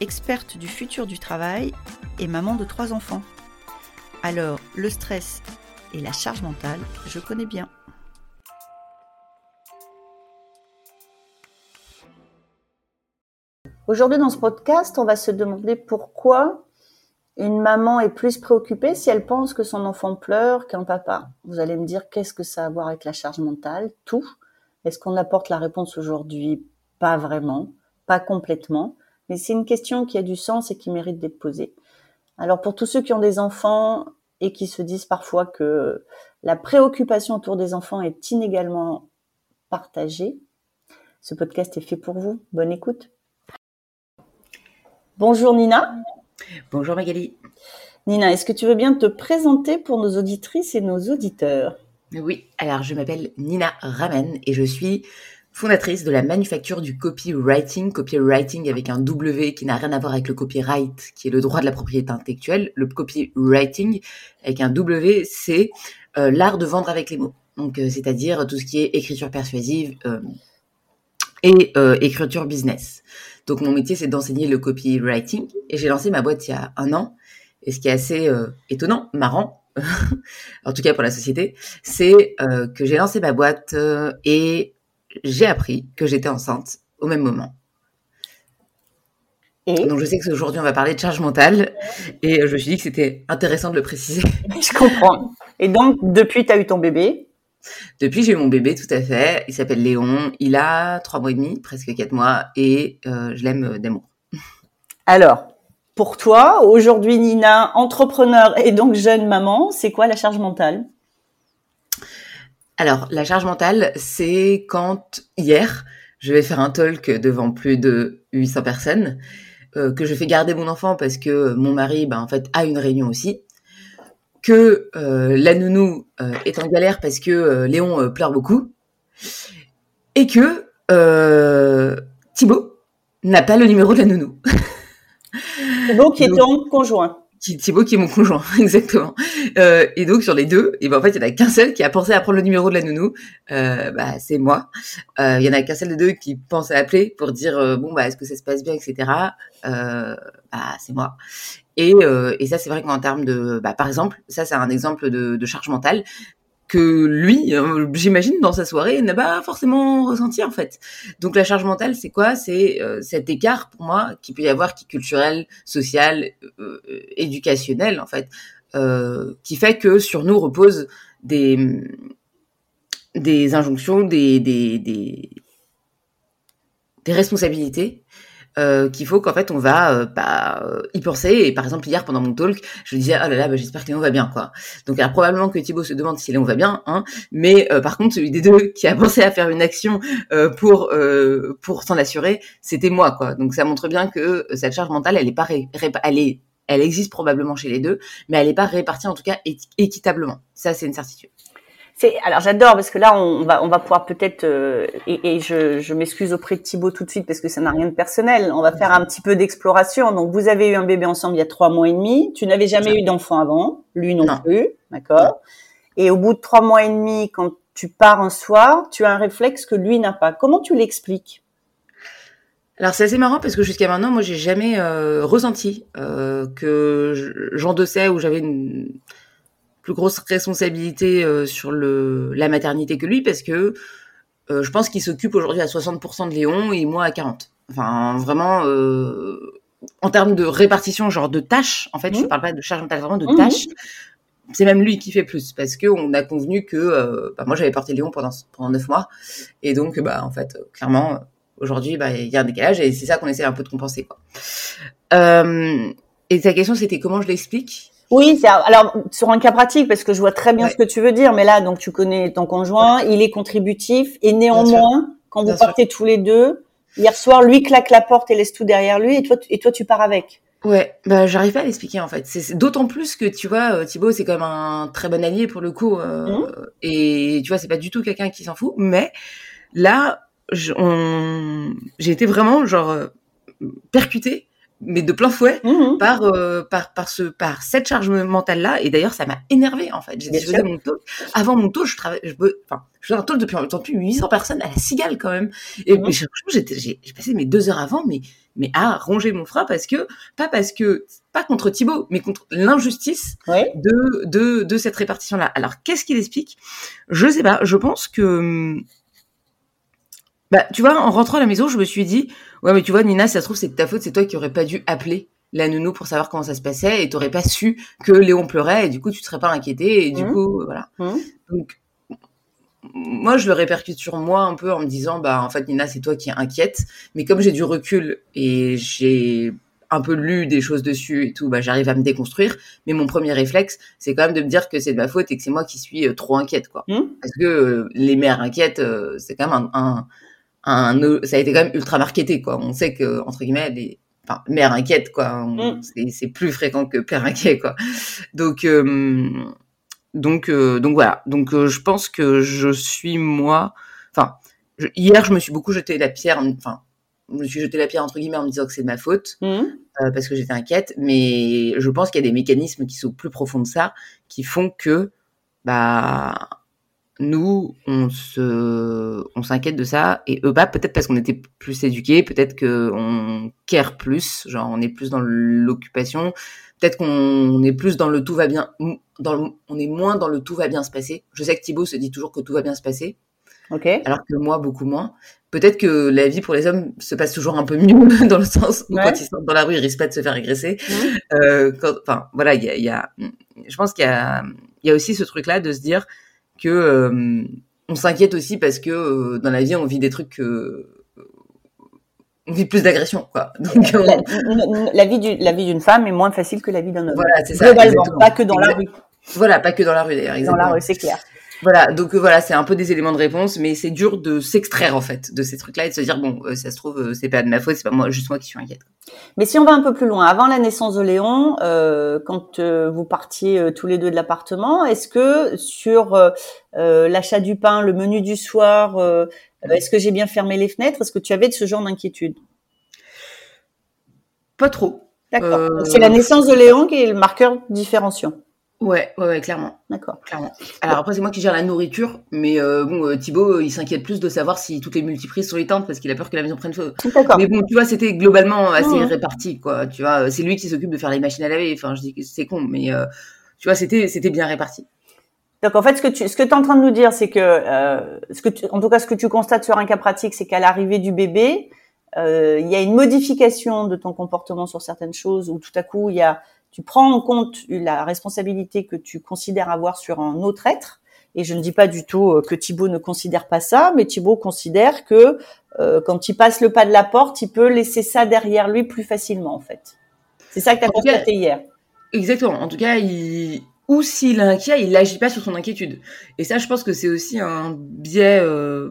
experte du futur du travail et maman de trois enfants. Alors, le stress et la charge mentale, je connais bien. Aujourd'hui, dans ce podcast, on va se demander pourquoi une maman est plus préoccupée si elle pense que son enfant pleure qu'un papa. Vous allez me dire qu'est-ce que ça a à voir avec la charge mentale? Tout. Est-ce qu'on apporte la réponse aujourd'hui? Pas vraiment, pas complètement, mais c'est une question qui a du sens et qui mérite d'être posée. Alors pour tous ceux qui ont des enfants et qui se disent parfois que la préoccupation autour des enfants est inégalement partagée, ce podcast est fait pour vous. Bonne écoute. Bonjour Nina. Bonjour Magali. Nina, est-ce que tu veux bien te présenter pour nos auditrices et nos auditeurs? Oui, alors je m'appelle Nina Ramen et je suis fondatrice de la manufacture du copywriting, copywriting avec un W qui n'a rien à voir avec le copyright, qui est le droit de la propriété intellectuelle. Le copywriting avec un W, c'est euh, l'art de vendre avec les mots. Donc, euh, c'est-à-dire tout ce qui est écriture persuasive euh, et écriture business. Donc, mon métier, c'est d'enseigner le copywriting. Et j'ai lancé ma boîte il y a un an. Et ce qui est assez étonnant, marrant, en tout cas pour la société, c'est que j'ai lancé ma boîte et j'ai appris que j'étais enceinte au même moment. Et Donc je sais que aujourd'hui on va parler de charge mentale et je me suis dit que c'était intéressant de le préciser. Je comprends. Et donc depuis tu as eu ton bébé? Depuis j'ai eu mon bébé tout à fait. Il s'appelle Léon. Il a trois mois et demi, presque quatre mois et euh, je l'aime d'amour. Alors pour toi aujourd'hui Nina, entrepreneur et donc jeune maman, c'est quoi la charge mentale? Alors, la charge mentale, c'est quand hier, je vais faire un talk devant plus de 800 personnes, euh, que je fais garder mon enfant parce que mon mari, ben, en fait, a une réunion aussi, que euh, la nounou euh, est en galère parce que Léon pleure beaucoup, et que Thibaut n'a pas le numéro de la nounou. Thibaut qui est ton conjoint. Thibaut qui est mon conjoint, exactement. Euh, et donc sur les deux, et ben en fait il y en a qu'un seul qui a pensé à prendre le numéro de la nounou, euh, bah c'est moi. Euh, il y en a qu'un seul des deux qui pense à appeler pour dire euh, bon bah est-ce que ça se passe bien, etc. Euh, bah c'est moi. Et, et ça c'est vrai qu'en termes de, bah par exemple, ça c'est un exemple de, de charge mentale que lui, euh, j'imagine, dans sa soirée, n'a pas forcément ressenti en fait. Donc la charge mentale, c'est quoi? C'est euh, cet écart pour moi qui peut y avoir, qui est culturel, social, euh, éducationnel en fait, qui fait que sur nous reposent des des injonctions, des des, des, des responsabilités euh, qu'il faut qu'en fait on va euh, bah, euh, y penser. Et par exemple hier pendant mon talk, je disais oh là là, bah, j'espère que Léon va bien quoi. Donc alors probablement que Thibaut se demande si Léon va bien, hein, mais par contre celui des deux qui a pensé à faire une action pour pour s'en assurer, c'était moi quoi. Donc ça montre bien que cette charge mentale, elle est pas elle est elle existe probablement chez les deux, mais elle n'est pas répartie en tout cas équitablement. Ça c'est une certitude alors j'adore parce que là on va on va pouvoir peut-être euh, et, je, je m'excuse auprès de Thibaut tout de suite parce que ça n'a rien de personnel. On va faire un petit peu d'exploration. Donc vous avez eu un bébé ensemble il y a trois mois et demi. Tu n'avais jamais eu d'enfant avant, lui non, plus, d'accord? Et au bout de trois mois et demi, quand tu pars un soir, tu as un réflexe que lui n'a pas. Comment tu l'expliques? Alors c'est assez marrant parce que jusqu'à maintenant, moi j'ai jamais euh, ressenti euh, que j'endossais ou j'avais une plus grosse responsabilité euh, sur le, la maternité que lui parce que euh, je pense qu'il s'occupe aujourd'hui à 60% de Léon et moi à 40. Enfin, vraiment, euh, en termes de répartition, genre de tâches, en fait, je ne mmh. parle pas de charge mentale, vraiment de mmh. tâches. C'est même lui qui fait plus parce que on a convenu que bah, moi j'avais porté Léon pendant pendant neuf mois et donc bah en fait clairement aujourd'hui bah il y a un décalage et c'est ça qu'on essaie un peu de compenser quoi. et ta question c'était comment je l'explique? Oui, c'est alors sur un cas pratique parce que je vois très bien ce que tu veux dire, mais là donc tu connais ton conjoint, il est contributif et néanmoins quand vous partez tous les deux, hier soir lui claque la porte et laisse tout derrière lui et toi et toi tu pars avec. Ouais, bah j'arrive pas à l'expliquer en fait. C'est d'autant plus que tu vois, euh, Thibaut c'est quand même un très bon allié pour le coup, euh, Mhm. et tu vois c'est pas du tout quelqu'un qui s'en fout. Mais là, j'ai été vraiment genre euh, percutée, mais de plein fouet Mhm. par euh, par par ce par cette charge mentale là. Et d'ailleurs ça m'a énervé en fait. J'ai je faisais mon talk. Avant mon talk, je travaillais, je, enfin je faisais un talk depuis temps depuis 800 personnes à la cigale quand même. Et franchement, j'étais j'ai j'ai passé mes deux heures avant, mais mais à ronger mon frein parce que pas parce que pas contre Thibaut, mais contre l'injustice Ouais. de de de cette répartition là. Alors qu'est-ce qu'il explique? Je sais pas. Je pense que hum, bah tu vois, en rentrant à la maison, je me suis dit ouais mais tu vois Nina, si ça se trouve c'est de ta faute, c'est toi qui aurais pas dû appeler la nounou pour savoir comment ça se passait et t'aurais pas su que Léon pleurait et du coup tu te serais pas inquiété et du Mhm. coup voilà. Mhm. Donc moi, je le répercute sur moi un peu en me disant, bah, en fait, Nina, c'est toi qui inquiète. Mais comme j'ai du recul et j'ai un peu lu des choses dessus et tout, bah, j'arrive à me déconstruire. Mais mon premier réflexe, c'est quand même de me dire que c'est de ma faute et que c'est moi qui suis euh, trop inquiète, quoi. Mhm. Parce que euh, les mères inquiètes, euh, c'est quand même un, un, un- ça a été quand même ultra marketé, quoi. On sait que, entre guillemets, les, enfin, mères inquiètes, quoi. Mhm. c'est- plus fréquent que père inquiet, quoi. Donc, euh, donc, euh, donc voilà. Donc, euh, je pense que je suis moi. Enfin, je- hier, je me suis beaucoup jeté la pierre. en- Enfin, je me suis jeté la pierre entre guillemets en me disant que c'est de ma faute Mhm. euh, parce que j'étais inquiète. Mais je pense qu'il y a des mécanismes qui sont plus profonds de ça, qui font que, bah, nous, on se, on s'inquiète de ça et eux pas. Peut-être parce qu'on était plus éduqués, peut-être que on care plus, genre on est plus dans l'occupation. Peut-être qu'on est plus dans le tout va bien, dans le, on est moins dans le tout va bien se passer. Je sais que Thibaut se dit toujours que tout va bien se passer, Ok. alors que moi beaucoup moins. Peut-être que la vie pour les hommes se passe toujours un peu mieux dans le sens où Ouais. quand ils sortent dans la rue, ils risquent pas de se faire agresser. Euh, quand, enfin voilà, il y a, y a, je pense qu'il y a, il y a aussi ce truc-là de se dire que euh, on s'inquiète aussi parce que euh, dans la vie on vit des trucs que on vit plus d'agression quoi. Donc on- La, vie du- la vie d'une femme est moins facile que la vie d'un homme. voilà, c'est ça. Globalement, pas que dans la rue. Voilà, pas que dans la rue d'ailleurs. Dans la rue, c'est clair. Voilà, donc euh, voilà, c'est un peu des éléments de réponse, mais c'est dur de s'extraire en fait de ces trucs-là et de se dire bon, euh, ça se trouve euh, c'est pas de ma faute, c'est pas moi, juste moi qui suis inquiète. Mais si on va un peu plus loin, avant la naissance de Léon, euh, quand euh, vous partiez euh, tous les deux de l'appartement, est-ce que sur l'achat du pain, le menu du soir, est-ce que j'ai bien fermé les fenêtres? Est-ce que tu avais de ce genre d'inquiétude? Pas trop. D'accord. C'est la naissance de Léon qui est le marqueur différenciant. Ouais, ouais, ouais, clairement. D'accord. Clairement. Alors après, c'est moi qui gère la nourriture, mais euh, bon, euh, Thibaut, euh, il s'inquiète plus de savoir si toutes les multiprises sont éteintes parce qu'il a peur que la maison prenne feu. D'accord. Mais bon, tu vois, c'était globalement assez Mhm. réparti, quoi. Tu vois, c'est lui qui s'occupe de faire les machines à laver. Enfin, je dis que c'est con, mais euh, tu vois, c'était c'était bien réparti. Donc en fait, ce que tu ce que es en train de nous dire, c'est que euh, ce que tu, en tout cas ce que tu constates sur un cas pratique, c'est qu'à l'arrivée du bébé, euh, il y a une modification de ton comportement sur certaines choses, où tout à coup il y a tu prends en compte la responsabilité que tu considères avoir sur un autre être. Et je ne dis pas du tout euh, que Thibaut ne considère pas ça, mais Thibaut considère que euh, quand il passe le pas de la porte, il peut laisser ça derrière lui plus facilement, en fait. C'est ça que tu as constaté hier. Exactement. En tout cas, il ou s'il est inquiet, il n'agit pas sur son inquiétude. Et ça, je pense que c'est aussi un biais euh,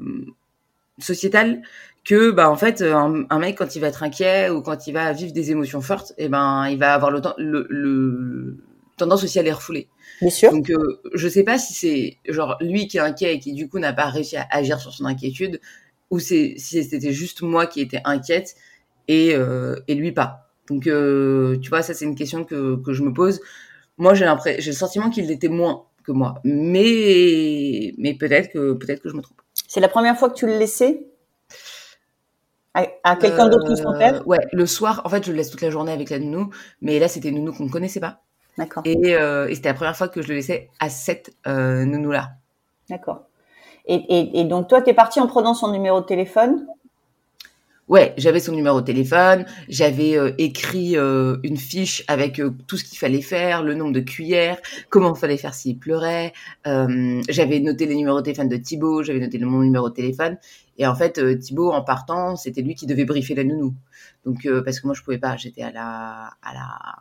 sociétal que, bah, en fait, un, un, mec quand il va être inquiet ou quand il va vivre des émotions fortes, et eh ben, il va avoir le, le, le tendance aussi à les refouler. Bien sûr. Donc, euh, je sais pas si c'est genre lui qui est inquiet et qui du coup n'a pas réussi à agir sur son inquiétude, ou c'est si c'était juste moi qui étais inquiète et euh, et lui pas. Donc, euh, tu vois, ça c'est une question que que je me pose. Moi, j'ai l'impression, j'ai le sentiment qu'il l'était moins que moi, mais mais peut-être que peut-être que je me trompe. C'est la première fois que tu le laissais? À, à quelqu'un euh, d'autre que son père Ouais, le soir, en fait, je le laisse toute la journée avec la nounou, mais là, c'était une nounou qu'on ne connaissait pas. D'accord. Et, euh, et c'était la première fois que je le laissais à cette euh, nounou-là. D'accord. Et, et, et, donc, toi, tu es parti en prenant son numéro de téléphone? Ouais, j'avais son numéro de téléphone, j'avais euh, écrit euh, une fiche avec euh, tout ce qu'il fallait faire, le nombre de cuillères, comment il fallait faire s'il pleurait. J'avais noté les numéros de téléphone de Thibaut, j'avais noté mon numéro de téléphone. Et en fait, Thibaut, en partant, c'était lui qui devait briefer la nounou. Donc, parce que moi, je pouvais pas, j'étais à la, à la,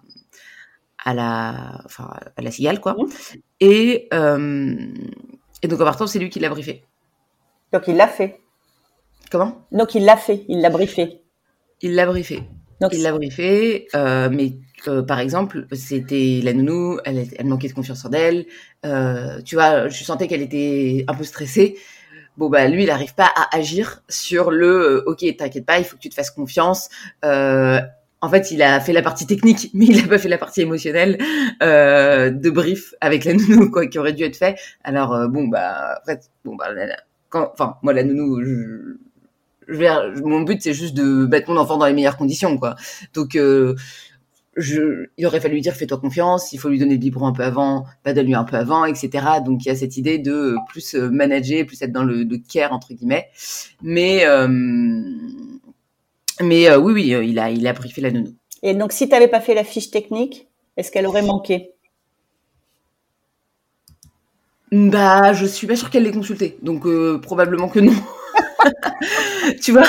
à la, enfin, à la cigale, quoi. Mmh. Et, et donc, en partant, c'est lui qui l'a briefé. Donc, il l'a fait. Comment? Donc, il l'a fait, il l'a briefé. Il l'a briefé. Donc, il l'a briefé, euh, mais euh, par exemple, c'était la nounou, elle, elle manquait de confiance en elle. Euh, tu vois, je sentais qu'elle était un peu stressée. Bon bah lui, il n'arrive pas à agir sur le euh, ok, t'inquiète pas, il faut que tu te fasses confiance. Euh, en fait, il a fait la partie technique, mais il n'a pas fait la partie émotionnelle euh, de brief avec la nounou, quoi, qui aurait dû être fait. Alors euh, bon bah, en fait, bon bah, quand, enfin moi la nounou, je, je mon but c'est juste de mettre mon enfant dans les meilleures conditions, quoi. Donc euh, je, il aurait fallu lui dire fais-toi confiance, il faut lui donner le biberon un peu avant, pas donne-lui un peu avant, etc. Donc il y a cette idée de plus manager, plus être dans le, le care entre guillemets. Mais euh, mais euh, oui, oui, euh, il a, il a briefé la nounou. Et donc, si tu n'avais pas fait la fiche technique, est-ce qu'elle aurait manqué? Bah, je suis pas sûre qu'elle l'ait consulté, donc euh, probablement que non. Tu vois?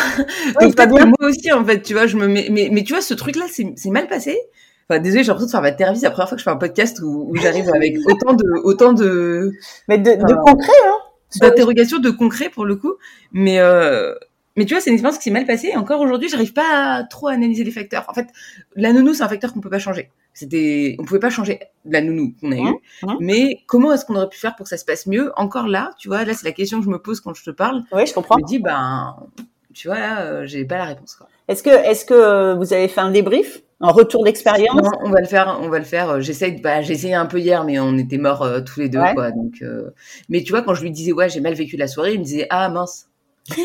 Donc pas moi aussi, en fait, tu vois, je me mets... mais, mais tu vois, ce truc-là, c'est mal passé. Enfin, désolé, j'ai l'impression de faire ma thérapie. C'est la première fois que je fais un podcast où, où j'arrive avec autant de, autant de. Mais de, de concret, hein. D'interrogation, de concret pour le coup. Mais, euh, mais tu vois, c'est une expérience qui s'est mal passée. Et encore aujourd'hui, j'arrive pas à trop analyser les facteurs. En fait, la nounou, c'est un facteur qu'on peut pas changer. C'était, on pouvait pas changer la nounou qu'on a eue. Mmh, mmh. Mais comment est-ce qu'on aurait pu faire pour que ça se passe mieux? Encore là, tu vois, là, c'est la question que je me pose quand je te parle. Oui, je comprends. Je me dis, ben, tu vois, là, euh, j'ai pas la réponse, quoi. Est-ce que, est-ce que vous avez fait un débrief? Un retour d'expérience? On va le faire, on va le faire. J'essaye, bah, j'ai essayé un peu hier, mais on était morts euh, tous les deux, ouais. quoi. Donc, euh... mais tu vois, quand je lui disais ouais, j'ai mal vécu la soirée, il me disait ah mince.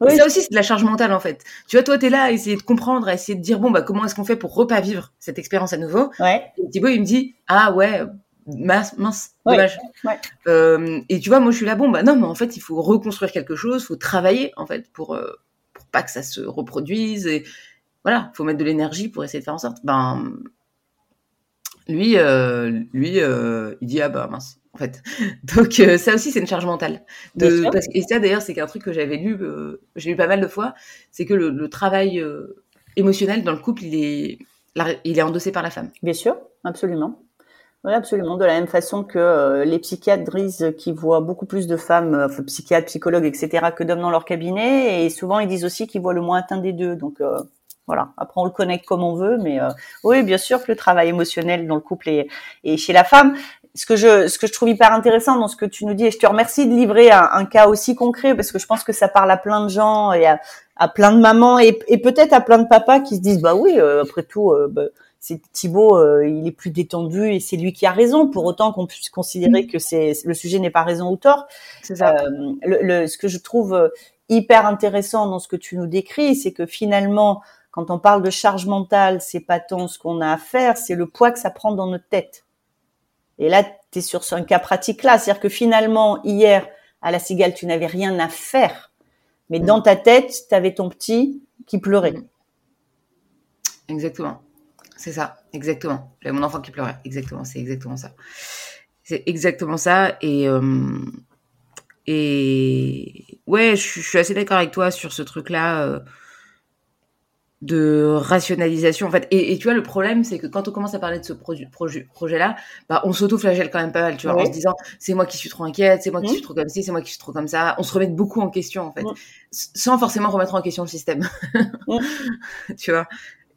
oui, oui. Ça aussi, c'est de la charge mentale, en fait. Tu vois, toi, t'es là à essayer de comprendre, à essayer de dire, bon, bah, comment est-ce qu'on fait pour repas vivre cette expérience à nouveau? Ouais. Et Thibaut, il me dit, ah ouais, mince, mince dommage. Ouais. Euh, et tu vois, moi, je suis là, bon, bah non, mais en fait, il faut reconstruire quelque chose, il faut travailler, en fait, pour, euh, pour pas que ça se reproduise. Et voilà, il faut mettre de l'énergie pour essayer de faire en sorte. Ben, lui, euh, lui, il dit, ah bah mince en fait. Donc euh, ça aussi c'est une charge mentale. De, parce, et ça d'ailleurs c'est un truc que j'avais lu, euh, j'ai lu pas mal de fois, c'est que le, le travail euh, émotionnel dans le couple il est, il est endossé par la femme. Bien sûr, absolument. Oui, absolument. De la même façon que les psychiatres disent qu'ils voient beaucoup plus de femmes, psychiatres, psychologues, etc., que d'hommes dans leur cabinet, et souvent ils disent aussi qu'ils voient le moins atteint des deux. Donc voilà. Après, on le connecte comme on veut, mais euh, oui, bien sûr que le travail émotionnel dans le couple est, est, chez la femme. Ce que je, ce que je trouve hyper intéressant dans ce que tu nous dis, et je te remercie de livrer un, un cas aussi concret parce que je pense que ça parle à plein de gens et à, à plein de mamans et, et peut-être à plein de papas qui se disent bah oui, euh, après tout, euh, bah, c'est Thibaut, euh, il est plus détendu et c'est lui qui a raison. Pour autant qu'on puisse considérer mmh. que c'est le sujet n'est pas raison ou tort. C'est ça. Le, le, ce que je trouve hyper intéressant dans ce que tu nous décris, c'est que finalement quand on parle de charge mentale, c'est pas tant ce qu'on a à faire, c'est le poids que ça prend dans notre tête. Et là, tu es sur un cas pratique là, c'est-à-dire que finalement, hier, à la cigale, tu n'avais rien à faire, mais dans ta tête, tu avais ton petit qui pleurait. Exactement. C'est ça, exactement. J'avais mon enfant qui pleurait. Exactement, c'est exactement ça. C'est exactement ça. Et, euh, et ouais, je, je, suis assez d'accord avec toi sur ce truc-là. Euh, de rationalisation en fait. Et, et, tu vois le problème c'est que quand on commence à parler de ce projet projet là bah on s'auto-flagelle quand même pas mal tu vois en se disant c'est moi qui suis trop inquiète c'est moi qui mmh. suis trop comme ci c'est moi qui suis trop comme ça. On se remet beaucoup en question en fait. Mmh. sans forcément remettre en question le système. Mmh. tu vois?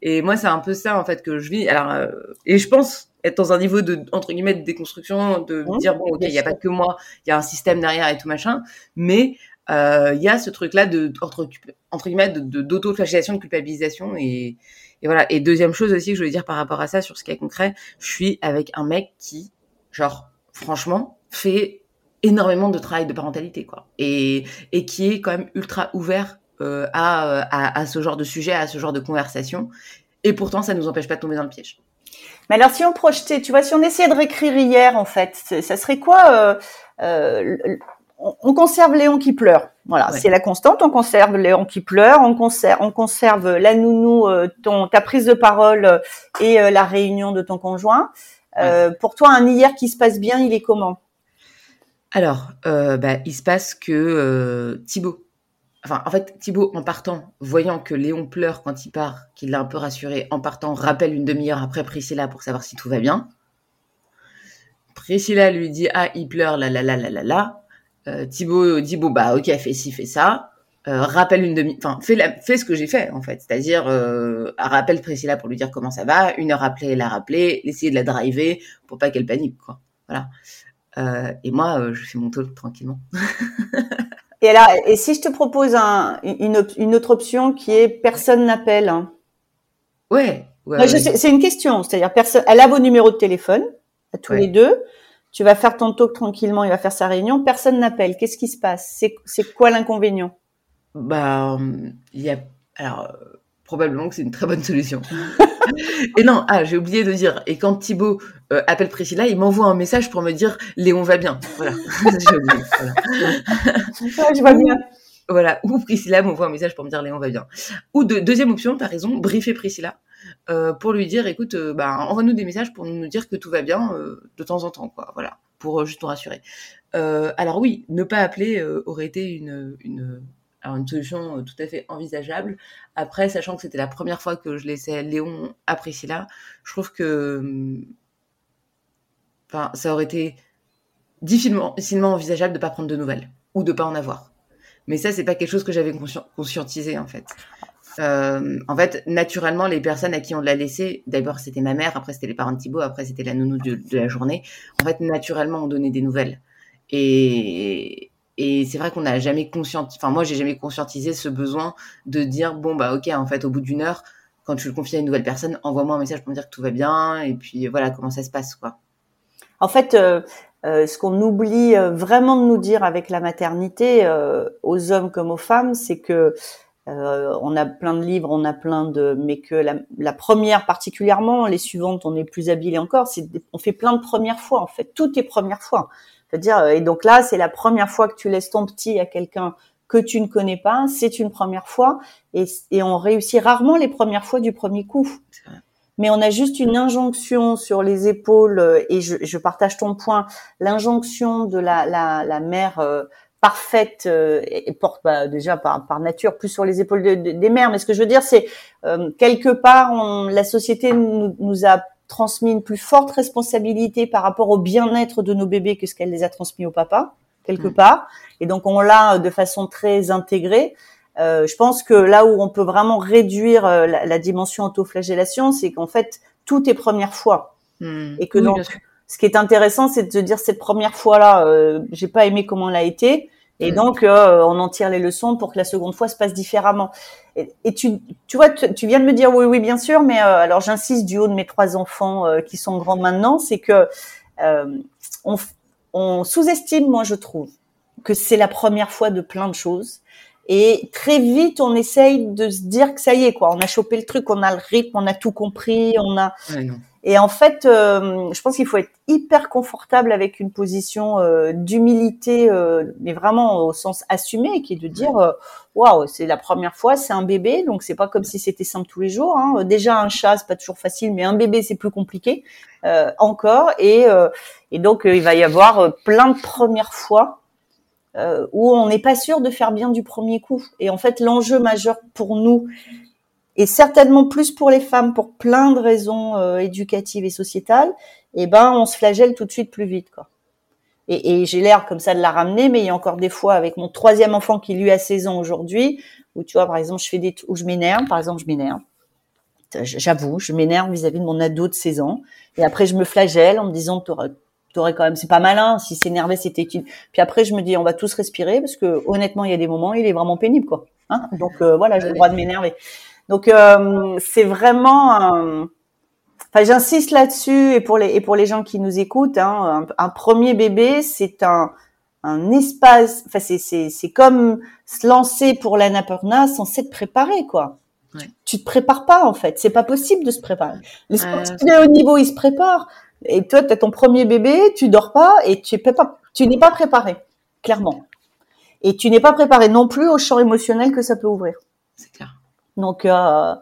Et moi c'est un peu ça en fait que je vis. Alors euh, et je pense être dans un niveau de entre guillemets de déconstruction de dire bon ok il y a pas que moi il y a un système derrière et tout machin. Mais il euh, y a ce truc-là de entre, entre guillemets d'auto-flagellation, de, culpabilisation et, voilà. Et deuxième chose aussi que je voulais dire par rapport à ça sur ce qui est concret, je suis avec un mec qui, genre, franchement, fait énormément de travail de parentalité quoi. Et et qui est quand même ultra ouvert euh, à, à, à ce genre de sujet à ce genre de conversation. Et pourtant ça nous empêche pas de tomber dans le piège. Mais alors si on projetait tu vois si on essayait de réécrire hier en fait ça serait quoi euh, euh, on conserve Léon qui pleure. Voilà, ouais. c'est la constante. On conserve Léon qui pleure. On conserve, on conserve la nounou, euh, ton, ta prise de parole euh, et euh, la réunion de ton conjoint. Ouais. pour toi, un hier qui se passe bien, il est comment? Alors, bah, il se passe que Thibaut, enfin, en fait, Thibaut, en partant, voyant que Léon pleure quand il part, qu'il l'a un peu rassuré, en partant, rappelle une demi-heure après Priscilla pour savoir si tout va bien. Priscilla lui dit ah il pleure là là là là là là euh, Thibaut dit bon bah ok fait ci fait ça euh, rappelle une demi, enfin fais, la, fais ce que j'ai fait en fait, c'est-à-dire euh, rappelle Priscilla pour lui dire comment ça va, une heure après la rappeler, essayer de la driver pour pas qu'elle panique quoi. Voilà. Euh, et moi, euh, je fais mon talk tranquillement. et alors, et si je te propose un, une, une autre option qui est personne n'appelle hein? Ouais. ouais, C'est une question, c'est-à-dire personne. Elle a vos numéros de téléphone à tous les deux. Tu vas faire ton talk tranquillement, il va faire sa réunion. Personne n'appelle. Qu'est-ce qui se passe? C'est quoi l'inconvénient? Bah, il y a. Alors, probablement que c'est une très bonne solution. et non, ah, j'ai oublié de dire. Et quand Thibaut euh, appelle Priscilla, il m'envoie un message pour me dire Léon va bien. Voilà. j'ai oublié. Voilà. je vois bien. Voilà. Ou Priscilla m'envoie un message pour me dire Léon va bien. Ou de, deuxième option, t'as raison, briefer Priscilla. Euh, pour lui dire, écoute, euh, bah, envoie-nous des messages pour nous dire que tout va bien euh, de temps en temps, quoi. Voilà, pour juste nous rassurer. alors oui, ne pas appeler aurait été une, solution tout à fait envisageable. Après, sachant que c'était la première fois que je laissais Léon à Priscilla, je trouve que hum, ça aurait été difficilement, envisageable de ne pas prendre de nouvelles ou de pas en avoir. Mais ça, c'est pas quelque chose que j'avais conscientisé en fait. Euh, en fait, naturellement, les personnes à qui on l'a laissé, d'abord c'était ma mère, après c'était les parents de Thibaut, après c'était la nounou de, de, la journée. En fait, naturellement, on donnait des nouvelles. Et, c'est vrai qu'on n'a jamais conscientisé, enfin moi j'ai jamais conscientisé ce besoin de dire bon bah ok en fait au bout d'une heure quand tu le confies à une nouvelle personne envoie-moi un message pour me dire que tout va bien et puis voilà comment ça se passe quoi. En fait, euh, euh, ce qu'on oublie vraiment de nous dire avec la maternité aux hommes comme aux femmes, c'est que on a plein de livres, on a plein de, mais que la, la première particulièrement, les suivantes, on est plus habile encore. C'est, on fait plein de premières fois en fait, toutes les premières fois. C'est-à-dire, euh, et donc là, c'est la première fois que tu laisses ton petit à quelqu'un que tu ne connais pas, c'est une première fois, et, et, on réussit rarement les premières fois du premier coup. Mais on a juste une injonction sur les épaules, euh, et je, je partage ton point, l'injonction de la, la, la mère euh, parfaite et porte bah, déjà par, par nature plus sur les épaules des mères. Mais ce que je veux dire, c'est quelque part, on, la société nous, nous a transmis une plus forte responsabilité par rapport au bien-être de nos bébés que ce qu'elle les a transmis au papa, quelque mm. part. Et donc, on l'a de façon très intégrée. Euh, je pense que là où on peut vraiment réduire euh, la, la, dimension autoflagellation, c'est qu'en fait, tout est première fois. Mm. Et que donc, ce qui est intéressant, c'est de se dire cette première fois-là, euh, j'ai pas aimé comment elle a été. Et mm. donc, euh, on en tire les leçons pour que la seconde fois se passe différemment. Et, et tu, tu vois, tu, viens de me dire oui, oui, bien sûr, mais euh, alors j'insiste du haut de mes trois enfants euh, qui sont grands maintenant, c'est que on, on sous-estime, moi, je trouve, que c'est la première fois de plein de choses. Et très vite, on essaye de se dire que ça y est, quoi. On a chopé le truc, on a le rythme, on a tout compris, on a. Et en fait, euh, je pense qu'il faut être hyper confortable avec une position euh, d'humilité, euh, mais vraiment au sens assumé, qui est de dire waouh, c'est la première fois, c'est un bébé, donc c'est pas comme si c'était simple tous les jours. Hein. Déjà un chat, c'est pas toujours facile, mais un bébé c'est plus compliqué encore. Et, et donc il va y avoir plein de premières fois où on n'est pas sûr de faire bien du premier coup. Et en fait, l'enjeu majeur pour nous, et certainement plus pour les femmes pour plein de raisons euh, éducatives et sociétales, eh ben on se flagelle tout de suite plus vite quoi. Et, et j'ai l'air comme ça de la ramener, mais il y a encore des fois avec mon troisième enfant qui lui a 16 ans aujourd'hui, où tu vois par exemple je fais des où je m'énerve, par exemple je m'énerve. J'avoue, je m'énerve vis-à-vis de mon ado de 16 ans, et après je me flagelle en me disant t'aurais quand même c'est pas malin si s'énerver c'était une puis après je me dis on va tous respirer parce que honnêtement il y a des moments il est vraiment pénible quoi hein donc euh, voilà j'ai le droit de m'énerver donc euh, c'est vraiment, enfin j'insiste là-dessus et pour les et pour les gens qui nous écoutent, hein, un, premier bébé c'est un un espace, enfin c'est c'est c'est comme se lancer pour l'annapurna sans s'être préparé quoi. Ouais. Tu te prépares pas en fait, c'est pas possible de se préparer. Les sportifs de haut niveau ils se préparent et toi tu as ton premier bébé, tu dors pas et tu pas tu n'es pas préparé clairement. Et tu n'es pas préparé non plus au champ émotionnel que ça peut ouvrir. C'est clair. Donc, euh,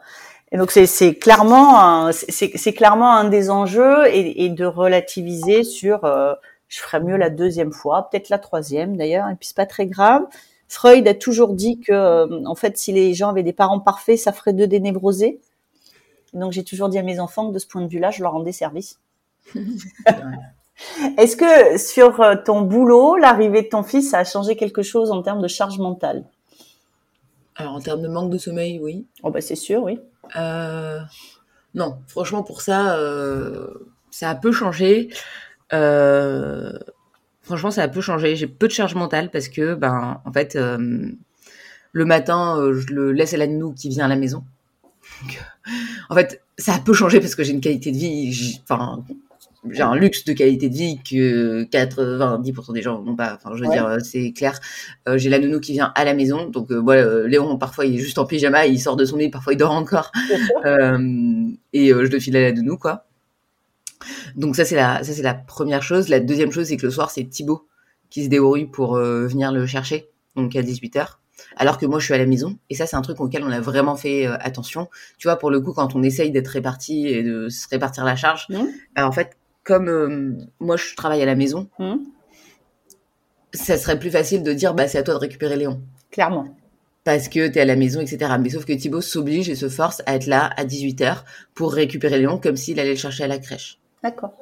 et donc c'est clairement c'est clairement un des enjeux et, et de relativiser sur euh, je ferais mieux la deuxième fois, peut-être la troisième d'ailleurs, et puis c'est pas très grave. Freud a toujours dit que euh, en fait si les gens avaient des parents parfaits, ça ferait d'eux des névrosés. Donc j'ai toujours dit à mes enfants que de ce point de vue-là, je leur rendais service. Est-ce que sur ton boulot, l'arrivée de ton fils a changé quelque chose en termes de charge mentale? Alors, en termes de manque de sommeil, oui. Oh, bah, c'est sûr, oui. Euh, non, franchement, pour ça, euh, ça a peu changé. Euh, franchement, ça a peu changé. J'ai peu de charge mentale parce que, ben, en fait, euh, le matin, euh, je le laisse à la nounou qui vient à la maison. Donc, euh, en fait, ça a peu changé parce que j'ai une qualité de vie, enfin, j'ai un luxe de qualité de vie que 90% des gens n'ont pas. Enfin, je veux Ouais. dire, euh, c'est clair. Euh, j'ai la nounou qui vient à la maison, donc euh, voilà, Léon, parfois il est juste en pyjama, il sort de son lit, parfois il dort encore. Euh, et je le file à la nounou, quoi. Donc ça c'est la ça c'est la première chose. La deuxième chose c'est que le soir c'est Thibaut qui se débrouille pour venir le chercher, donc à 18h. Alors que moi je suis à la maison et ça c'est un truc auquel on a vraiment fait euh, attention. Tu vois pour le coup quand on essaye d'être réparti et de se répartir la charge, bah, en fait comme euh, moi je travaille à la maison, Mhm. ça serait plus facile de dire bah c'est à toi de récupérer Léon Clairement. parce que t'es à la maison, etc. Mais sauf que Thibaut s'oblige et se force à être là à 18h pour récupérer Léon comme s'il allait le chercher à la crèche. D'accord.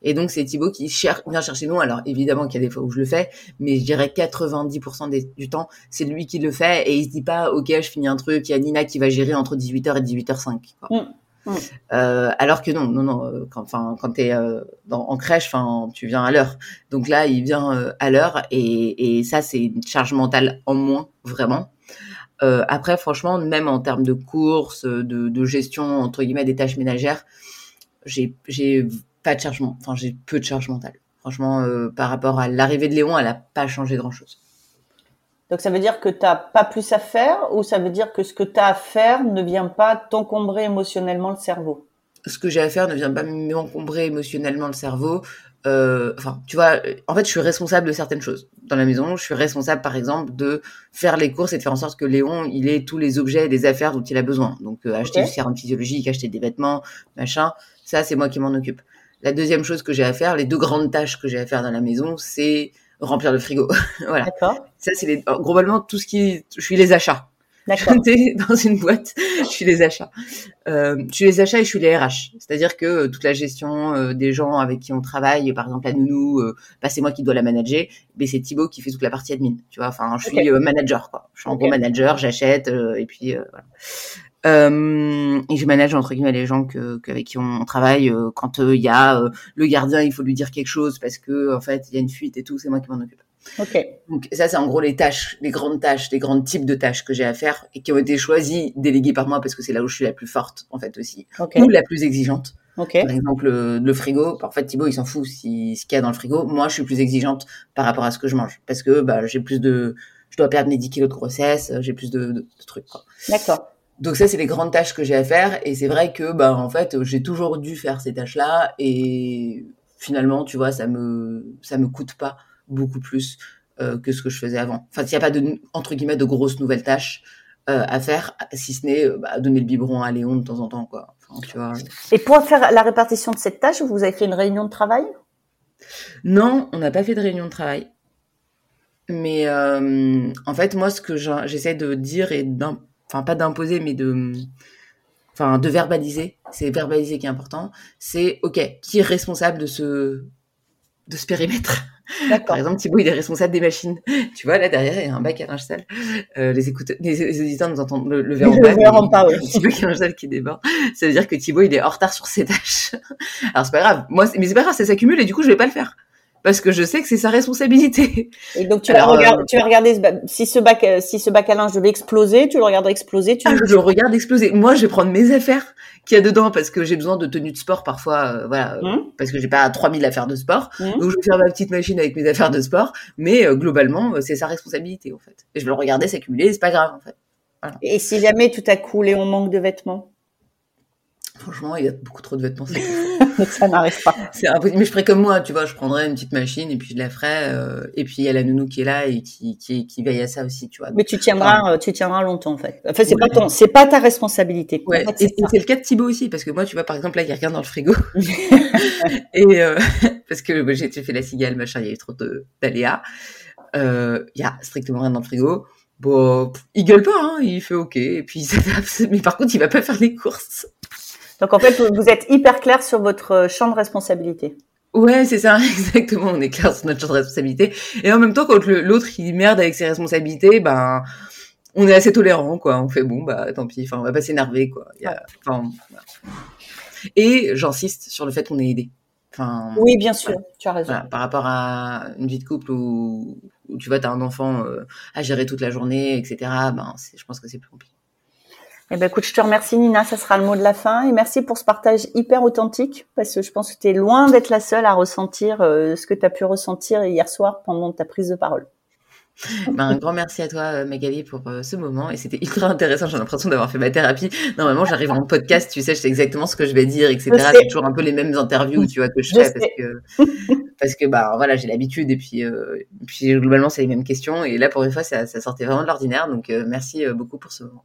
Et donc, c'est Thibaut qui cher- vient chercher nous. Alors, évidemment qu'il y a des fois où je le fais, mais je dirais 90% des- du temps, c'est lui qui le fait et il se dit pas, OK, je finis un truc, il y a Nina qui va gérer entre 18h et 18h05. quoi. Mm. Mm. Euh, alors que non, non, non, euh, quand, enfin, quand t'es euh, en crèche, enfin, tu viens à l'heure. Donc là, il vient euh, à l'heure et, et ça, c'est une charge mentale en moins, vraiment. Euh, après, franchement, même en termes de courses, de, de gestion entre guillemets des tâches ménagères, j'ai j'ai pas de charge, enfin j'ai peu de charge mentale. Franchement, par rapport à l'arrivée de Léon, elle a pas changé grand chose. Donc ça veut dire que tu n'as pas plus à faire ou ça veut dire que ce que tu as à faire ne vient pas t'encombrer émotionnellement le cerveau? Ce que j'ai à faire ne vient pas m'encombrer émotionnellement le cerveau. Euh, Enfin, tu vois, en fait, je suis responsable de certaines choses dans la maison. Je suis responsable, par exemple, de faire les courses et de faire en sorte que Léon, il ait tous les objets et les affaires dont il a besoin. Donc, euh, acheter Ok. du sérum physiologique, acheter des vêtements, machin. Ça, c'est moi qui m'en occupe. La deuxième chose que j'ai à faire, les deux grandes tâches que j'ai à faire dans la maison, c'est remplir le frigo. voilà. D'accord. Ça, c'est les, globalement tout ce qui, je suis les achats. D'accord. T'es dans une boîte, je suis les achats. Euh, je suis les achats et je suis les RH. C'est-à-dire que euh, toute la gestion euh, des gens avec qui on travaille, par exemple la nounou, euh, bah, c'est moi qui dois la manager, mais c'est Thibaut qui fait toute la partie admin. Tu vois, enfin, je suis euh, manager, quoi. Je suis en gros manager, j'achète, euh, et puis euh, voilà. Euh, et je manage entre guillemets les gens que, que- avec qui on travaille. euh, quand il y a euh, le gardien, il faut lui dire quelque chose parce que en fait il y a une fuite et tout, c'est moi qui m'en occupe. Donc ça, c'est en gros les tâches, les grandes tâches, les grands types de tâches que j'ai à faire et qui ont été choisies, déléguées par moi parce que c'est là où je suis la plus forte en fait aussi, ou la plus exigeante. Ok. Par exemple, le, le frigo. En fait, Thibaut, il s'en fout si, ce qu'il y a dans le frigo. Moi, je suis plus exigeante par rapport à ce que je mange parce que bah, j'ai plus de, je dois perdre mes 10 kilos de grossesse, j'ai plus de, de, de trucs. D'accord. Donc ça, c'est les grandes tâches que j'ai à faire et c'est vrai que bah en fait, j'ai toujours dû faire ces tâches-là et finalement, tu vois, ça me ça me coûte pas beaucoup plus euh, que ce que je faisais avant. Enfin, il n'y a pas de entre guillemets de grosses nouvelles tâches euh, à faire, si ce n'est bah, donner le biberon à Léon de temps en temps, quoi. Enfin, tu vois. Et pour faire la répartition de cette tâche, vous avez fait une réunion de travail? Non, on n'a pas fait de réunion de travail. Mais euh, en fait, moi, ce que j'essaie de dire et enfin pas d'imposer, mais de enfin de verbaliser, c'est verbaliser qui est important. C'est ok, qui est responsable de ce de ce périmètre? Par exemple, Thibaut, il est responsable des machines. Tu vois, là derrière, il y a un bac à linge sale. Euh, les, écouteurs, les, auditeurs nous entendent le, le verront Le pas. verront mais pas, oui. il y a linge sale qui déborde. Ça veut dire que Thibaut, il est en retard sur ses tâches. Alors c'est pas grave. Moi, mais c'est pas grave, ça s'accumule et du coup, je vais pas le faire parce que je sais que c'est sa responsabilité. Et donc tu Alors, vas regarder, euh, tu vas regarder ce ba- si ce bac, euh, si ce bac à linge devait exploser, tu le regarderais exploser. Tu Ah, je le regarde exploser. Moi, je vais prendre mes affaires qu'il y a dedans parce que j'ai besoin de tenue de sport parfois, euh, voilà, Hum, parce que j'ai pas 3000 affaires de sport. hum. Donc, je vais faire ma petite machine avec mes affaires de sport, mais euh, globalement, c'est sa responsabilité, en fait. Et je vais le regarder s'accumuler, c'est pas grave, en fait. Et si jamais tout à coup Léon manque de vêtements, Franchement, il y a beaucoup trop de vêtements. c'est- ça n'arrive pas. C'est impossible. Mais je ferais comme moi, tu vois, je prendrais une petite machine et puis je la ferais. euh, et puis il y a la nounou qui est là et qui, qui, qui veille à ça aussi, tu vois. Mais tu tiendras, euh, tu tiendras longtemps en fait. Enfin, c'est Ouais. pas ton, c'est pas ta responsabilité. Ouais, En fait, et c'est le cas de Thibaut aussi, parce que moi, tu vois, par exemple, là, il y a rien dans le frigo. et euh, parce que bah, j'ai fait la cigale, machin, il y a eu trop d'aléas. Euh, Il y a strictement rien dans le frigo. Bon, il gueule pas, hein, il fait OK, et puis il s'adapte. Mais par contre, il va pas faire les courses. Donc en fait, vous êtes hyper clair sur votre euh, champ de responsabilité. Ouais, c'est ça, exactement. On est clair sur notre champ de responsabilité. Et en même temps, quand l'autre il merde avec ses responsabilités, ben, on est assez tolérant, quoi. On fait bon, bah tant pis. Enfin, on va pas s'énerver, quoi. Il y a- enfin, voilà. Et j'insiste sur le fait qu'on est aidé. Enfin, Oui, bien sûr, tu as raison. voilà, par rapport à une vie de couple où, où tu vois, t'as un enfant euh, à gérer toute la journée, etc. Ben, je pense que c'est plus compliqué. Eh ben, écoute, je te remercie, Nina. Ça sera le mot de la fin. Et merci pour ce partage hyper authentique, parce que je pense que tu es loin d'être la seule à ressentir euh, ce que tu as pu ressentir hier soir pendant ta prise de parole. Ben, un grand merci à toi, euh, Magali, pour euh, ce moment. Et c'était ultra intéressant. J'ai l'impression d'avoir fait ma thérapie. Normalement, j'arrive en podcast, tu sais, je sais exactement ce que je vais dire, etc. C'est toujours un peu les mêmes interviews, tu vois, que je, Je fais parce que, parce que, bah, voilà, j'ai l'habitude. Et puis, euh, puis, globalement, c'est les mêmes questions. Et là, pour une fois, ça, ça sortait vraiment de l'ordinaire. Donc, euh, merci beaucoup pour ce moment.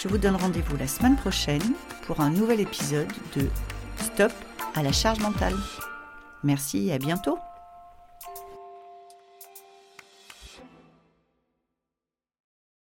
Je vous donne rendez-vous la semaine prochaine pour un nouvel épisode de Stop à la charge mentale. Merci et à bientôt